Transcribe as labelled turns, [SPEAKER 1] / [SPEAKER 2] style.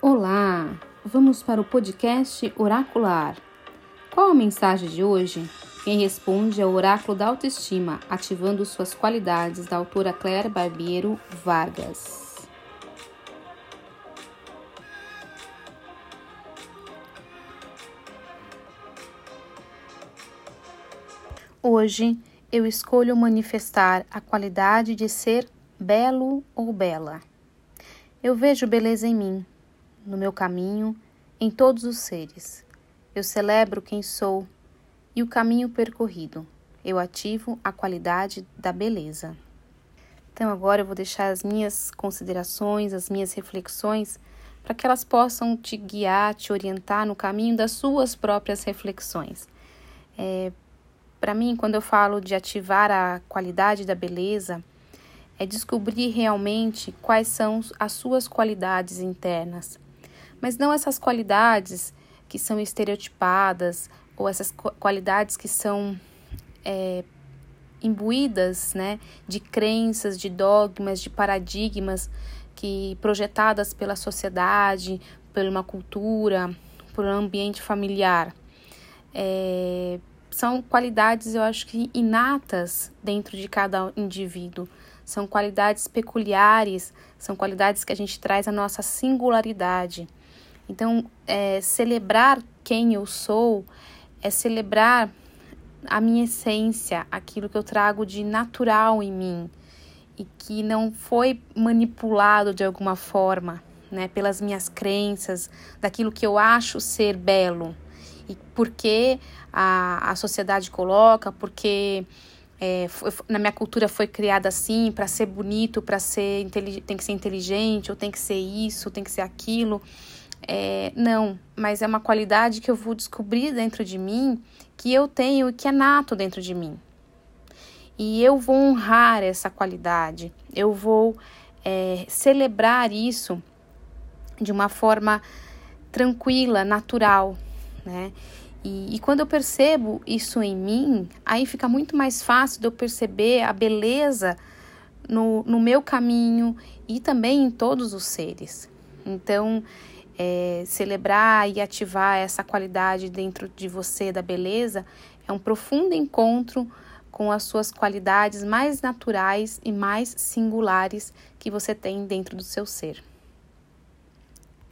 [SPEAKER 1] Olá, vamos para o podcast Oracular. Qual a mensagem de hoje? Quem responde é o Oráculo da Autoestima, ativando suas qualidades, da autora Claire Barbeiro Vargas. Hoje eu escolho manifestar a qualidade de ser belo ou bela. Eu vejo beleza em mim, no meu caminho, em todos os seres. Eu celebro quem sou e o caminho percorrido. Eu ativo a qualidade da beleza. Então, agora eu vou deixar as minhas considerações, as minhas reflexões, para que elas possam te guiar, te orientar no caminho das suas próprias reflexões. É, para mim, quando eu falo de ativar a qualidade da beleza, é descobrir realmente quais são as suas qualidades internas mas não essas qualidades que são estereotipadas ou essas qualidades que são é, imbuídas né, de crenças, de dogmas, de paradigmas que projetadas pela sociedade, por uma cultura, por um ambiente familiar. É, são qualidades, eu acho que inatas dentro de cada indivíduo. São qualidades peculiares, são qualidades que a gente traz a nossa singularidade. Então, é, celebrar quem eu sou é celebrar a minha essência, aquilo que eu trago de natural em mim e que não foi manipulado de alguma forma, né, pelas minhas crenças, daquilo que eu acho ser belo e porque a, a sociedade coloca, porque é, foi, na minha cultura foi criada assim para ser bonito, para ser tem que ser inteligente, ou tem que ser isso, tem que ser aquilo. É, não, mas é uma qualidade que eu vou descobrir dentro de mim, que eu tenho e que é nato dentro de mim. E eu vou honrar essa qualidade, eu vou é, celebrar isso de uma forma tranquila, natural, né? E, e, quando eu percebo isso em mim, aí fica muito mais fácil de eu perceber a beleza no, no meu caminho e também em todos os seres. Então, é, celebrar e ativar essa qualidade dentro de você da beleza é um profundo encontro com as suas qualidades mais naturais e mais singulares que você tem dentro do seu ser.